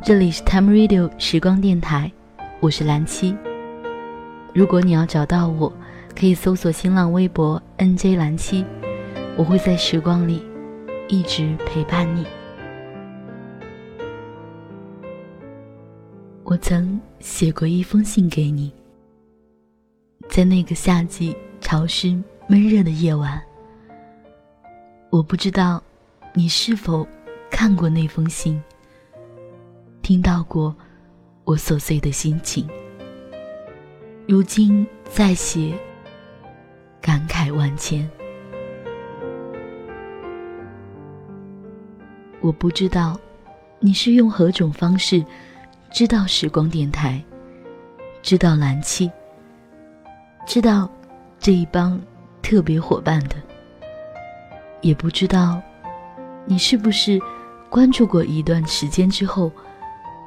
这里是 Time Radio 时光电台，我是蓝七。如果你要找到我，可以搜索新浪微博 NJ 蓝七，我会在时光里一直陪伴你。我曾写过一封信给你，在那个夏季潮湿闷热的夜晚，我不知道你是否看过那封信。听到过我琐碎的心情，如今再写，感慨万千。我不知道你是用何种方式知道时光电台，知道蓝气，知道这一帮特别伙伴的，也不知道你是不是关注过一段时间之后。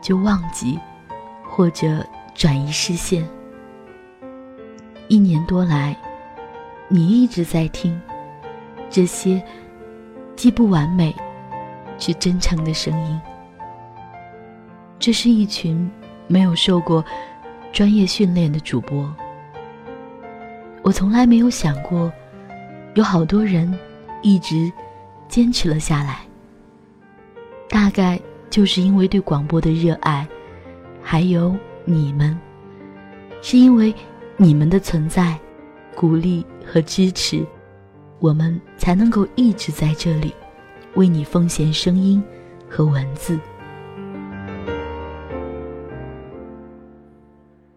就忘记，或者转移视线。一年多来，你一直在听这些既不完美，却真诚的声音。这是一群没有受过专业训练的主播。我从来没有想过，有好多人一直坚持了下来。大概。就是因为对广播的热爱，还有你们，是因为你们的存在、鼓励和支持，我们才能够一直在这里，为你奉献声音和文字。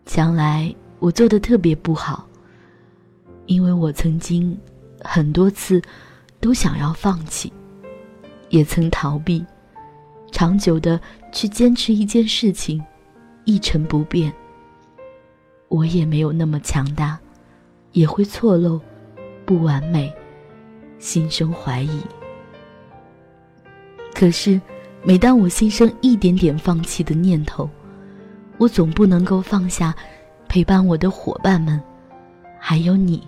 将来我做的特别不好，因为我曾经很多次都想要放弃，也曾逃避。长久的去坚持一件事情，一成不变。我也没有那么强大，也会错漏，不完美，心生怀疑。可是，每当我心生一点点放弃的念头，我总不能够放下陪伴我的伙伴们，还有你，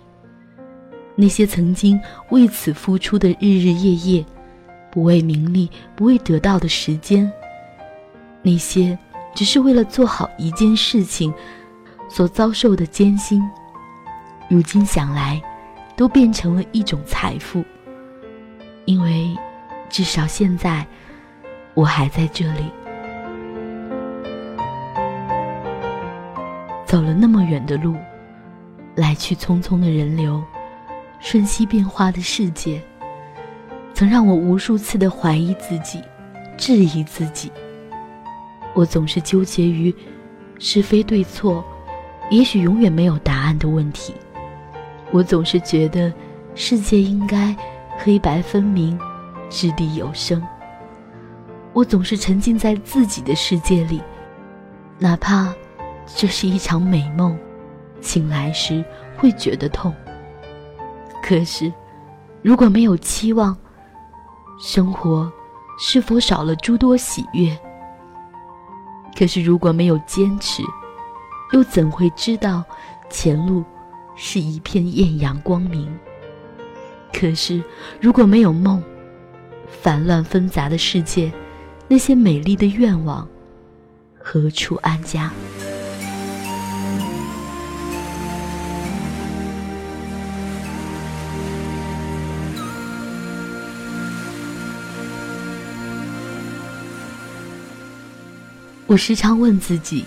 那些曾经为此付出的日日夜夜。不为名利，不为得到的时间，那些只是为了做好一件事情所遭受的艰辛，如今想来，都变成了一种财富。因为，至少现在，我还在这里，走了那么远的路，来去匆匆的人流，瞬息变化的世界。曾让我无数次的怀疑自己，质疑自己。我总是纠结于是非对错，也许永远没有答案的问题。我总是觉得世界应该黑白分明，掷地有声。我总是沉浸在自己的世界里，哪怕这是一场美梦，醒来时会觉得痛。可是，如果没有期望，生活是否少了诸多喜悦？可是如果没有坚持，又怎会知道前路是一片艳阳光明？可是如果没有梦，烦乱纷杂的世界，那些美丽的愿望，何处安家？我时常问自己：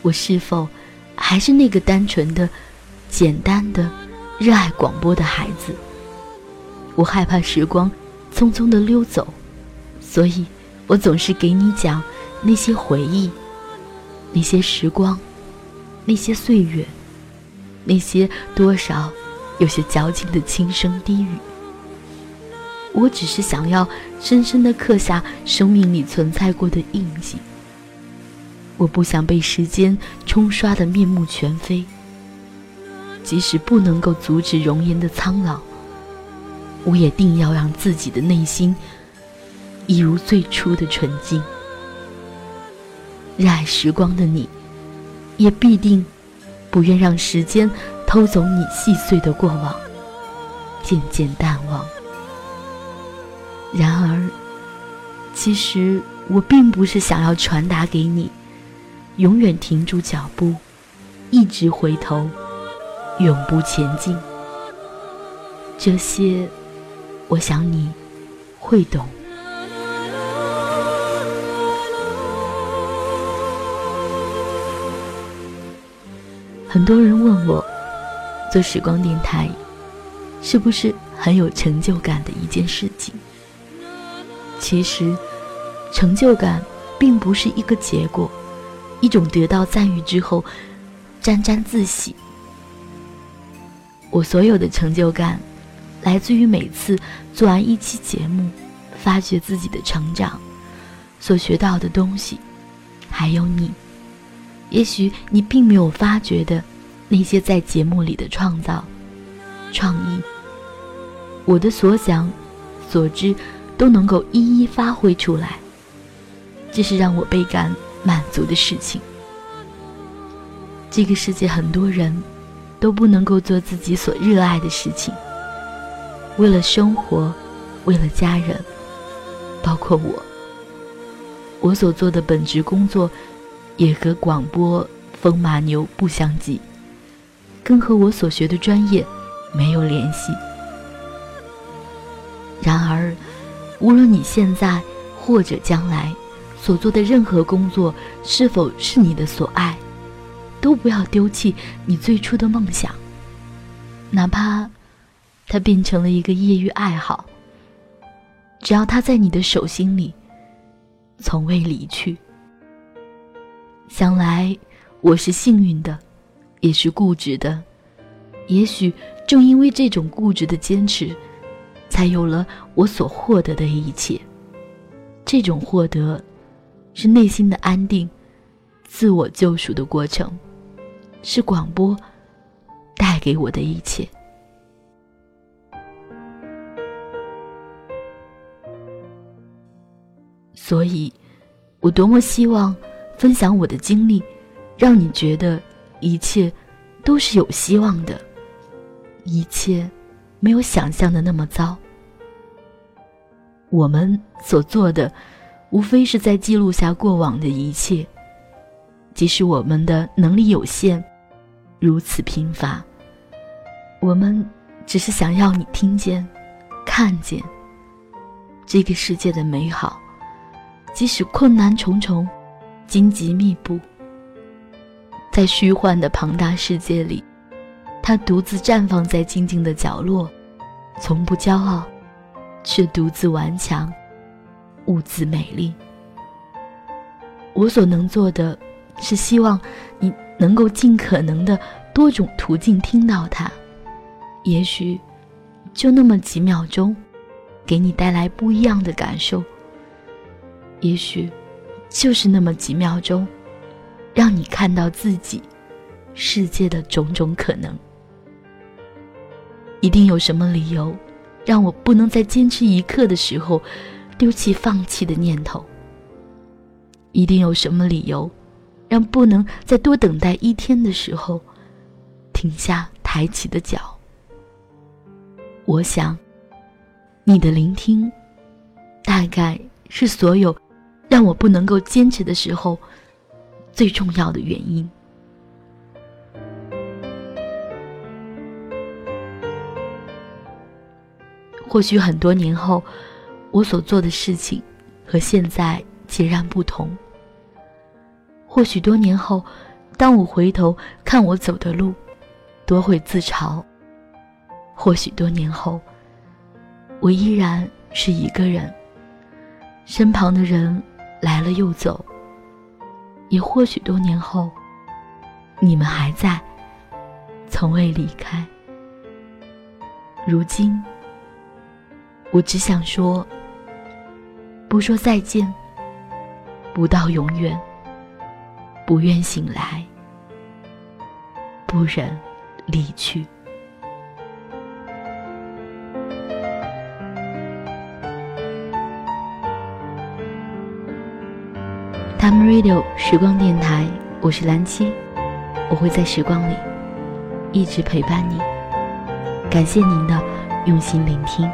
我是否还是那个单纯的、简单的、热爱广播的孩子？我害怕时光匆匆的溜走，所以我总是给你讲那些回忆、那些时光、那些岁月、那些多少有些矫情的轻声低语。我只是想要深深的刻下生命里存在过的印记。我不想被时间冲刷的面目全非，即使不能够阻止容颜的苍老，我也定要让自己的内心一如最初的纯净。热爱时光的你，也必定不愿让时间偷走你细碎的过往，渐渐淡忘。然而，其实我并不是想要传达给你，永远停住脚步，一直回头，永不前进。这些，我想你会懂。很多人问我，做时光电台，是不是很有成就感的一件事情？其实，成就感并不是一个结果，一种得到赞誉之后沾沾自喜。我所有的成就感，来自于每次做完一期节目，发觉自己的成长，所学到的东西，还有你。也许你并没有发觉的那些在节目里的创造、创意，我的所想、所知都能够一一发挥出来，这是让我倍感满足的事情。这个世界很多人都不能够做自己所热爱的事情，为了生活，为了家人，包括我，我所做的本职工作。也和广播风马牛不相及，更和我所学的专业没有联系。然而，无论你现在或者将来所做的任何工作是否是你的所爱，都不要丢弃你最初的梦想，哪怕它变成了一个业余爱好。只要它在你的手心里，从未离去。想来，我是幸运的，也是固执的。也许正因为这种固执的坚持，才有了我所获得的一切。这种获得，是内心的安定、自我救赎的过程，是广播带给我的一切。所以，我多么希望。分享我的经历，让你觉得一切都是有希望的，一切没有想象的那么糟。我们所做的，无非是在记录下过往的一切，即使我们的能力有限，如此贫乏，我们只是想要你听见、看见这个世界的美好，即使困难重重。荆棘密布，在虚幻的庞大世界里，它独自绽放在静静的角落，从不骄傲，却独自顽强，兀自美丽。我所能做的，是希望你能够尽可能的多种途径听到它，也许就那么几秒钟，给你带来不一样的感受。也许。就是那么几秒钟，让你看到自己世界的种种可能。一定有什么理由，让我不能在坚持一刻的时候丢弃放弃的念头。一定有什么理由，让不能再多等待一天的时候停下抬起的脚。我想，你的聆听，大概是所有。让我不能够坚持的时候，最重要的原因。或许很多年后，我所做的事情和现在截然不同。或许多年后，当我回头看我走的路，多会自嘲。或许多年后，我依然是一个人，身旁的人。来了又走，也或许多年后，你们还在，从未离开。如今，我只想说，不说再见，不到永远，不愿醒来，不忍离去。Time Radio 时光电台，我是蓝七，我会在时光里一直陪伴你。感谢您的用心聆听。